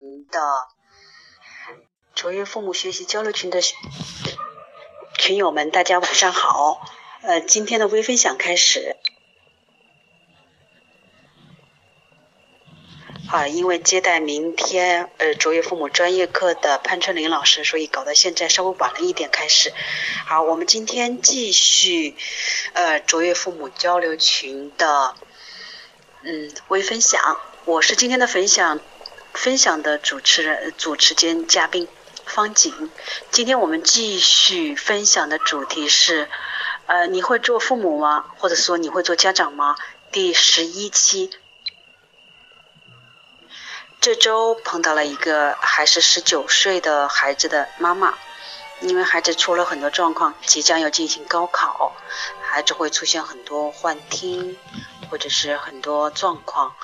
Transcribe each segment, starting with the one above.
的卓越父母学习交流群的群友们，大家晚上好。呃，今天的微分享开始。啊，因为接待明天呃卓越父母专业课的潘春林老师，所以搞到现在稍微晚了一点开始。好，我们今天继续呃卓越父母交流群的嗯微分享。我是今天的分享。分享的主持人、主持兼嘉宾方景，今天我们继续分享的主题是，呃，你会做父母吗？或者说你会做家长吗？第十一期，这周碰到了一个还是十九岁的孩子的妈妈，因为孩子出了很多状况，即将要进行高考，孩子会出现很多幻听，或者是很多状况，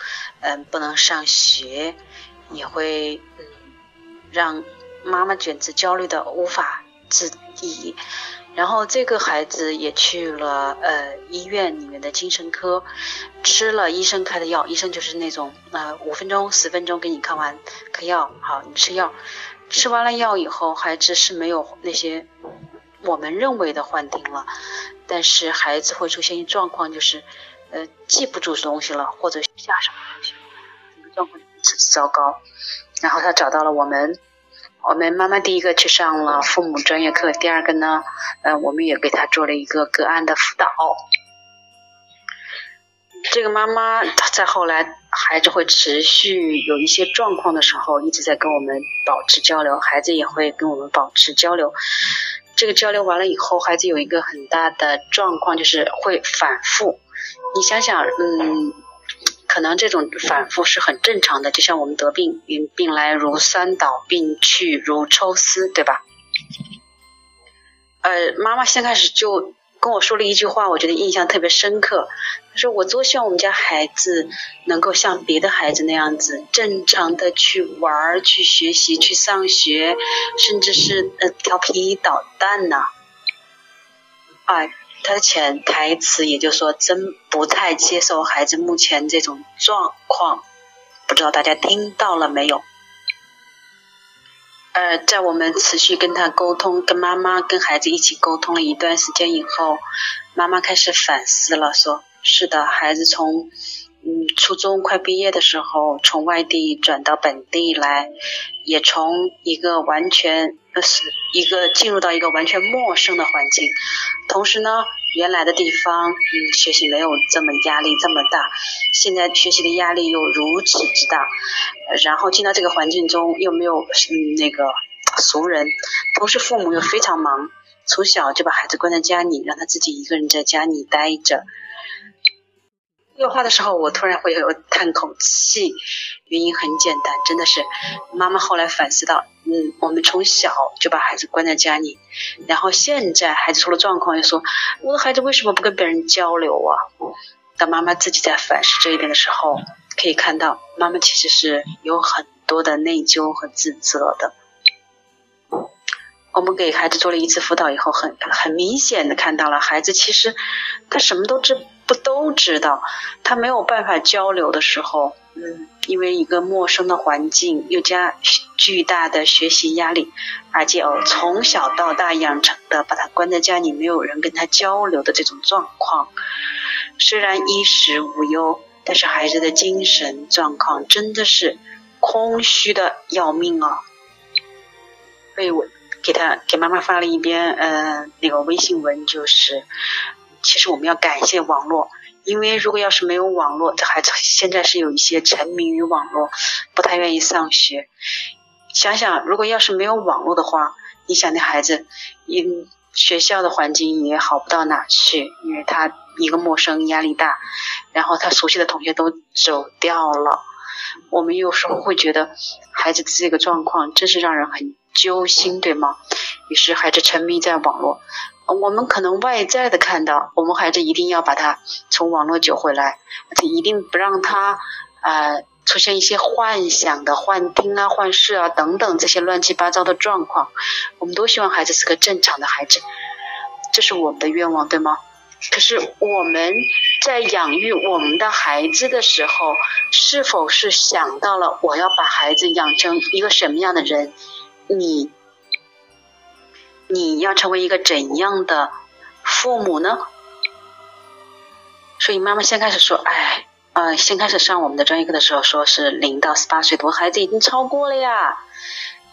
嗯，不能上学。也会嗯，让妈妈简直焦虑的无法自已。然后这个孩子也去了呃医院里面的精神科，吃了医生开的药，医生就是那种呃五分钟十分钟给你看完开药，好你吃药。吃完了药以后，孩子是没有那些我们认为的幻听了，但是孩子会出现一状况，就是呃记不住东西了，或者下什么东西，这个状况。糟糕，然后他找到了我们，我们妈妈第一个去上了父母专业课，第二个呢，呃，我们也给他做了一个个案的辅导。这个妈妈在后来孩子会持续有一些状况的时候，一直在跟我们保持交流，孩子也会跟我们保持交流。这个交流完了以后，孩子有一个很大的状况，就是会反复。你想想，嗯。可能这种反复是很正常的，就像我们得病，病来如山倒，病去如抽丝，对吧？呃，妈妈先开始就跟我说了一句话，我觉得印象特别深刻。她说：“我多希望我们家孩子能够像别的孩子那样子，正常的去玩、去学习、去上学，甚至是呃调皮捣蛋呢。”哎。他的潜台词也就是说，真不太接受孩子目前这种状况，不知道大家听到了没有？呃，在我们持续跟他沟通，跟妈妈、跟孩子一起沟通了一段时间以后，妈妈开始反思了，说：“是的，孩子从……”嗯，初中快毕业的时候，从外地转到本地来，也从一个完全是一个进入到一个完全陌生的环境。同时呢，原来的地方，嗯，学习没有这么压力这么大，现在学习的压力又如此之大。然后进到这个环境中，又没有嗯那个熟人，同时父母又非常忙，从小就把孩子关在家里，让他自己一个人在家里待着。对话的时候，我突然会有叹口气，原因很简单，真的是妈妈后来反思到，嗯，我们从小就把孩子关在家里，然后现在孩子出了状况，又说我的孩子为什么不跟别人交流啊？当妈妈自己在反思这一点的时候，可以看到妈妈其实是有很多的内疚和自责的。我们给孩子做了一次辅导以后，很很明显的看到了孩子其实他什么都知都知道，他没有办法交流的时候，嗯，因为一个陌生的环境又加巨大的学习压力，而且哦从小到大养成的把他关在家里没有人跟他交流的这种状况，虽然衣食无忧，但是孩子的精神状况真的是空虚的要命啊，所以我。给他给妈妈发了一篇呃那个微信文，就是其实我们要感谢网络，因为如果要是没有网络，这孩子现在是有一些沉迷于网络，不太愿意上学。想想如果要是没有网络的话，你想那孩子，因学校的环境也好不到哪去，因为他一个陌生，压力大，然后他熟悉的同学都走掉了，我们有时候会觉得孩子的这个状况真是让人很。揪心，对吗？于是孩子沉迷在网络，我们可能外在的看到，我们孩子一定要把他从网络救回来，而且一定不让他呃出现一些幻想的幻听啊、幻视啊等等这些乱七八糟的状况。我们都希望孩子是个正常的孩子，这是我们的愿望，对吗？可是我们在养育我们的孩子的时候，是否是想到了我要把孩子养成一个什么样的人？你你要成为一个怎样的父母呢？所以妈妈先开始说，哎，呃，先开始上我们的专业课的时候，说是零到十八岁，我孩子已经超过了呀。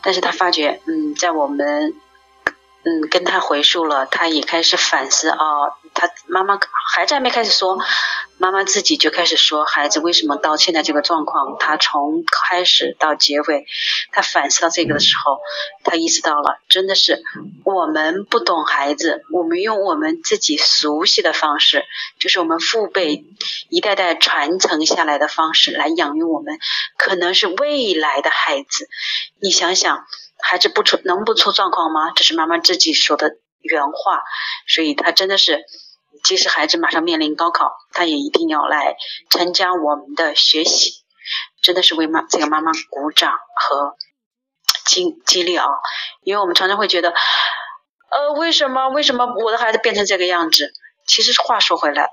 但是他发觉，嗯，在我们。嗯，跟他回述了，他也开始反思啊。他妈妈孩子还没开始说，妈妈自己就开始说孩子为什么到现在这个状况。他从开始到结尾，他反思到这个的时候，他意识到了，真的是我们不懂孩子，我们用我们自己熟悉的方式，就是我们父辈一代代传承下来的方式来养育我们，可能是未来的孩子。你想想。孩子不出能不出状况吗？这是妈妈自己说的原话，所以她真的是，即使孩子马上面临高考，他也一定要来参加我们的学习，真的是为妈这个妈妈鼓掌和激激励啊！因为我们常常会觉得，呃，为什么为什么我的孩子变成这个样子？其实话说回来，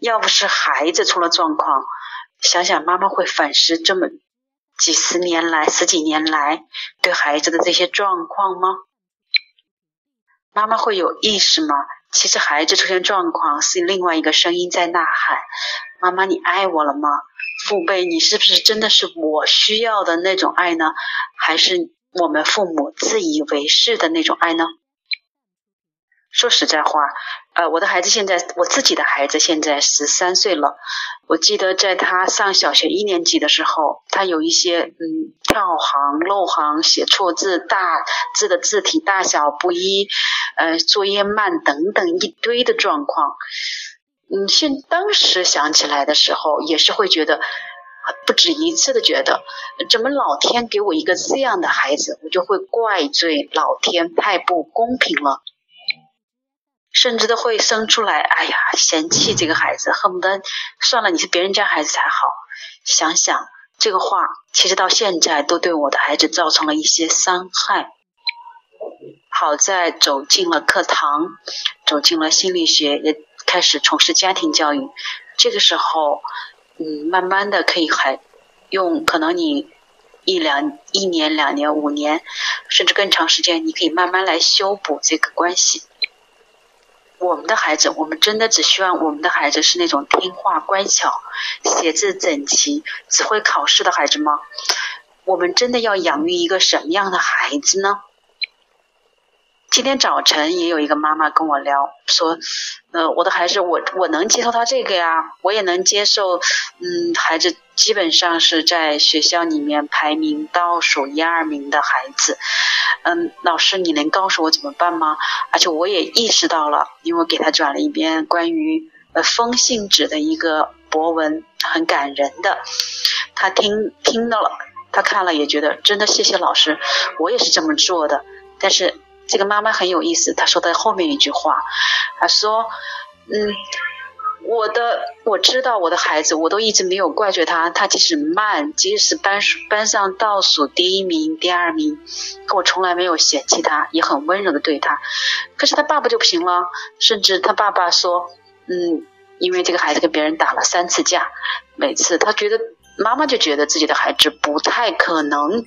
要不是孩子出了状况，想想妈妈会反思这么。几十年来，十几年来，对孩子的这些状况吗？妈妈会有意识吗？其实孩子出现状况，是另外一个声音在呐喊：“妈妈，你爱我了吗？”父辈，你是不是真的是我需要的那种爱呢？还是我们父母自以为是的那种爱呢？说实在话，呃，我的孩子现在，我自己的孩子现在十三岁了。我记得在他上小学一年级的时候，他有一些嗯跳行、漏行、写错字、大字的字体大小不一，呃，作业慢等等一堆的状况。嗯，现当时想起来的时候，也是会觉得不止一次的觉得，怎么老天给我一个这样的孩子，我就会怪罪老天太不公平了。甚至都会生出来，哎呀，嫌弃这个孩子，恨不得算了，你是别人家孩子才好。想想这个话，其实到现在都对我的孩子造成了一些伤害。好在走进了课堂，走进了心理学，也开始从事家庭教育。这个时候，嗯，慢慢的可以还用，可能你一两一年、两年、五年，甚至更长时间，你可以慢慢来修补这个关系。我们的孩子，我们真的只希望我们的孩子是那种听话乖巧、写字整齐、只会考试的孩子吗？我们真的要养育一个什么样的孩子呢？今天早晨也有一个妈妈跟我聊，说，呃，我的孩子，我我能接受他这个呀，我也能接受，嗯，孩子基本上是在学校里面排名倒数一二名的孩子，嗯，老师你能告诉我怎么办吗？而且我也意识到了，因为我给他转了一篇关于呃风信子的一个博文，很感人的，他听听到了，他看了也觉得真的谢谢老师，我也是这么做的，但是。这个妈妈很有意思，她说的后面一句话，她说：“嗯，我的我知道我的孩子，我都一直没有怪罪他，他即使慢，即使班班上倒数第一名、第二名，可我从来没有嫌弃他，也很温柔的对他。可是他爸爸就不行了，甚至他爸爸说，嗯，因为这个孩子跟别人打了三次架，每次他觉得妈妈就觉得自己的孩子不太可能，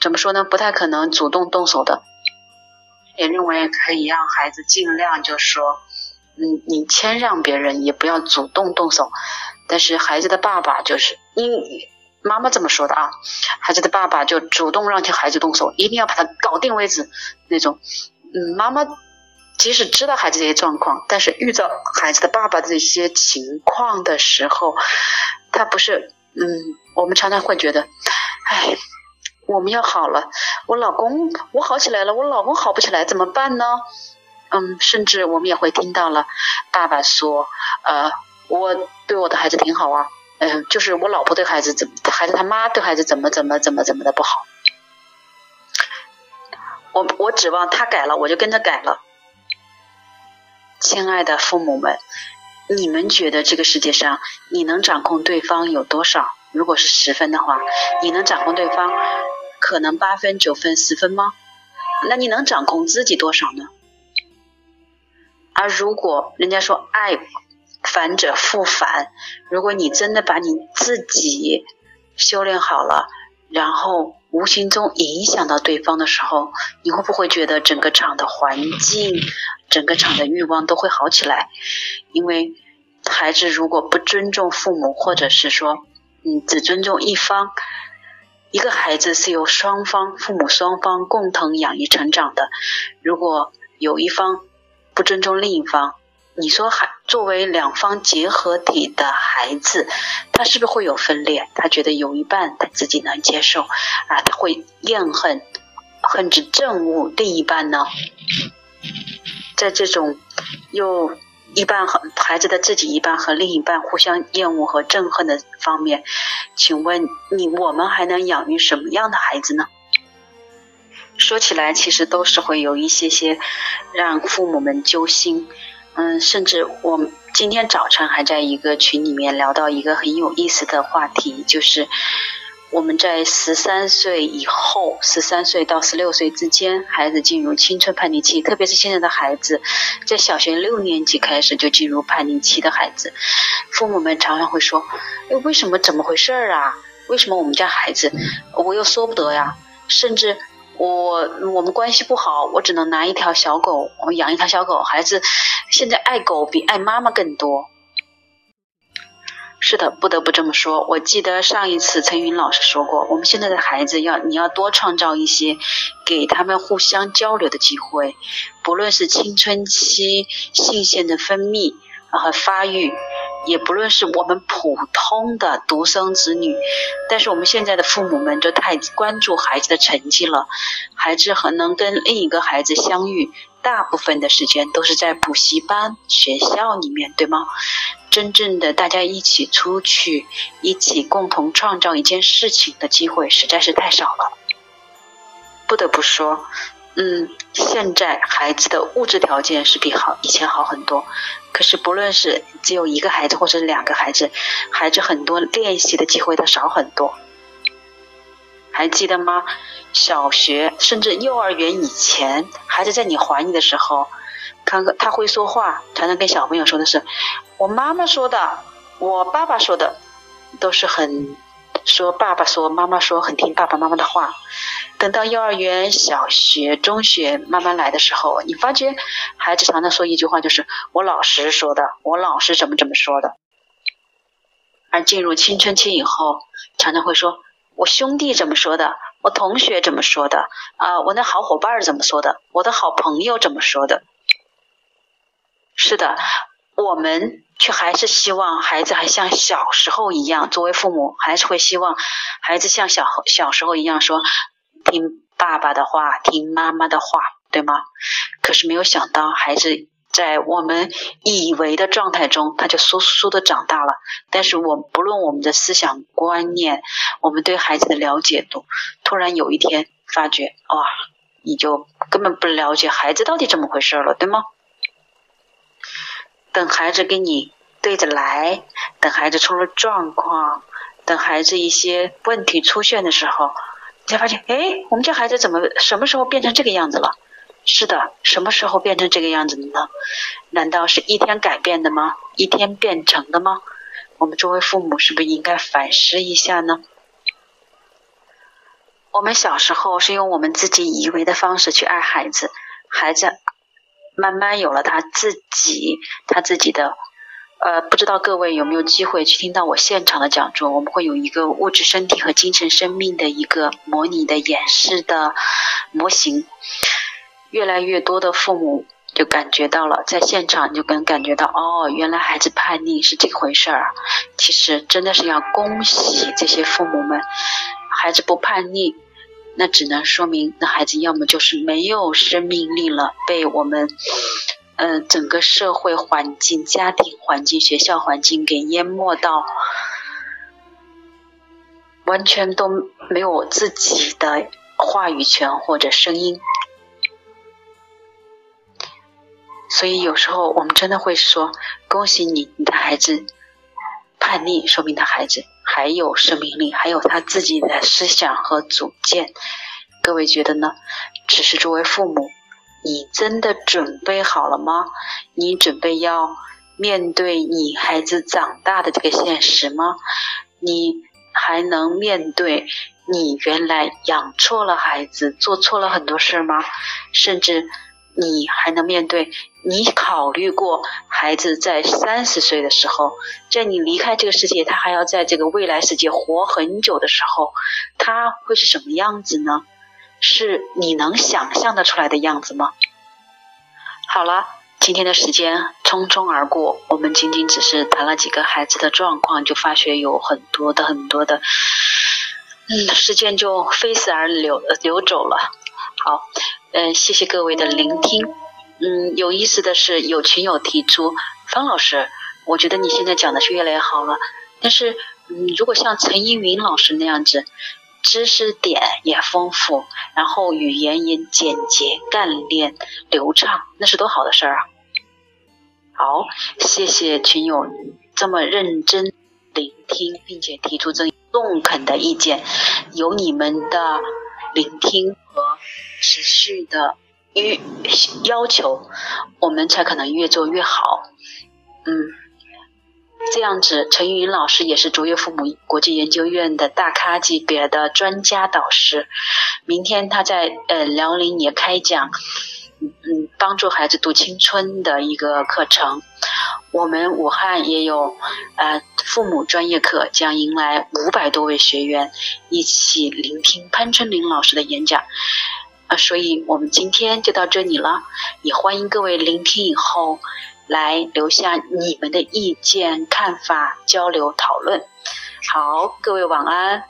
怎么说呢？不太可能主动动手的。”也认为可以让孩子尽量就说，嗯，你谦让别人，也不要主动动手。但是孩子的爸爸就是，因妈妈这么说的啊，孩子的爸爸就主动让孩子动手，一定要把他搞定为止那种。嗯，妈妈即使知道孩子这些状况，但是遇到孩子的爸爸这些情况的时候，他不是，嗯，我们常常会觉得，唉。我们要好了，我老公我好起来了，我老公好不起来怎么办呢？嗯，甚至我们也会听到了爸爸说，呃，我对我的孩子挺好啊，嗯，就是我老婆对孩子怎，孩子他妈对孩子怎么怎么怎么怎么的不好，我我指望他改了，我就跟着改了。亲爱的父母们，你们觉得这个世界上你能掌控对方有多少？如果是十分的话，你能掌控对方？可能八分、九分、十分吗？那你能掌控自己多少呢？而如果人家说爱反者复反，如果你真的把你自己修炼好了，然后无形中影响到对方的时候，你会不会觉得整个场的环境、整个场的欲望都会好起来？因为孩子如果不尊重父母，或者是说，嗯，只尊重一方，一个孩子是由双方父母双方共同养育成长的。如果有一方不尊重另一方，你说孩作为两方结合体的孩子，他是不是会有分裂？他觉得有一半他自己能接受，啊，他会厌恨恨之憎恶另一半呢？在这种又一半和孩子的自己一半和另一半互相厌恶和憎恨的方面，请问你我们还能养育什么样的孩子呢？说起来，其实都是会有一些些让父母们揪心。嗯，甚至我今天早晨还在一个群里面聊到一个很有意思的话题，就是我们在十三岁以后，十三岁到十六岁之间，孩子进入青春叛逆期，特别是现在的孩子，在小学六年级开始就进入叛逆期的孩子，父母们常常会说：“哎，为什么？怎么回事儿啊？为什么我们家孩子？我又说不得呀，甚至。”我我们关系不好，我只能拿一条小狗，我养一条小狗。孩子现在爱狗比爱妈妈更多。是的，不得不这么说。我记得上一次陈云老师说过，我们现在的孩子要你要多创造一些给他们互相交流的机会，不论是青春期性腺的分泌和发育。也不论是我们普通的独生子女，但是我们现在的父母们就太关注孩子的成绩了。孩子很能跟另一个孩子相遇，大部分的时间都是在补习班、学校里面，对吗？真正的大家一起出去，一起共同创造一件事情的机会实在是太少了。不得不说。嗯，现在孩子的物质条件是比好以前好很多，可是不论是只有一个孩子或者两个孩子，孩子很多练习的机会都少很多。还记得吗？小学甚至幼儿园以前，孩子在你怀里的时候，看看他会说话，常常跟小朋友说的是“我妈妈说的，我爸爸说的”，都是很。说爸爸说，妈妈说，很听爸爸妈妈的话。等到幼儿园、小学、中学慢慢来的时候，你发觉孩子常常说一句话，就是我老师说的，我老师怎么怎么说的。而进入青春期以后，常常会说我兄弟怎么说的，我同学怎么说的，啊，我那好伙伴怎么说的，我的好朋友怎么说的。是的。我们却还是希望孩子还像小时候一样，作为父母还是会希望孩子像小小时候一样说听爸爸的话，听妈妈的话，对吗？可是没有想到，孩子在我们以为的状态中，他就嗖嗖的长大了。但是我不论我们的思想观念，我们对孩子的了解度，突然有一天发觉，哇，你就根本不了解孩子到底怎么回事了，对吗？等孩子跟你对着来，等孩子出了状况，等孩子一些问题出现的时候，你才发现，哎，我们家孩子怎么什么时候变成这个样子了？是的，什么时候变成这个样子的呢？难道是一天改变的吗？一天变成的吗？我们作为父母，是不是应该反思一下呢？我们小时候是用我们自己以为的方式去爱孩子，孩子。慢慢有了他自己，他自己的，呃，不知道各位有没有机会去听到我现场的讲座？我们会有一个物质身体和精神生命的一个模拟的演示的模型。越来越多的父母就感觉到了，在现场就能感觉到，哦，原来孩子叛逆是这回事儿。其实真的是要恭喜这些父母们，孩子不叛逆。那只能说明，那孩子要么就是没有生命力了，被我们，嗯，整个社会环境、家庭环境、学校环境给淹没到，完全都没有自己的话语权或者声音。所以有时候我们真的会说：“恭喜你，你的孩子叛逆，说明他孩子。”还有生命力，还有他自己的思想和主见，各位觉得呢？只是作为父母，你真的准备好了吗？你准备要面对你孩子长大的这个现实吗？你还能面对你原来养错了孩子，做错了很多事吗？甚至你还能面对？你考虑过孩子在三十岁的时候，在你离开这个世界，他还要在这个未来世界活很久的时候，他会是什么样子呢？是你能想象得出来的样子吗？好了，今天的时间匆匆而过，我们仅仅只是谈了几个孩子的状况，就发觉有很多的很多的，嗯，时间就飞逝而流流走了。好，嗯，谢谢各位的聆听。嗯，有意思的是，有群友提出，方老师，我觉得你现在讲的是越来越好了。但是，嗯，如果像陈依云老师那样子，知识点也丰富，然后语言也简洁、干练、流畅，那是多好的事儿啊！好，谢谢群友这么认真聆听，并且提出这中肯的意见，有你们的聆听和持续的。越要求，我们才可能越做越好。嗯，这样子，陈云老师也是卓越父母国际研究院的大咖级别的专家导师。明天他在呃辽宁也开讲，嗯，帮助孩子读青春的一个课程。我们武汉也有呃父母专业课，将迎来五百多位学员一起聆听潘春林老师的演讲。啊，所以我们今天就到这里了，也欢迎各位聆听以后来留下你们的意见、看法，交流讨论。好，各位晚安。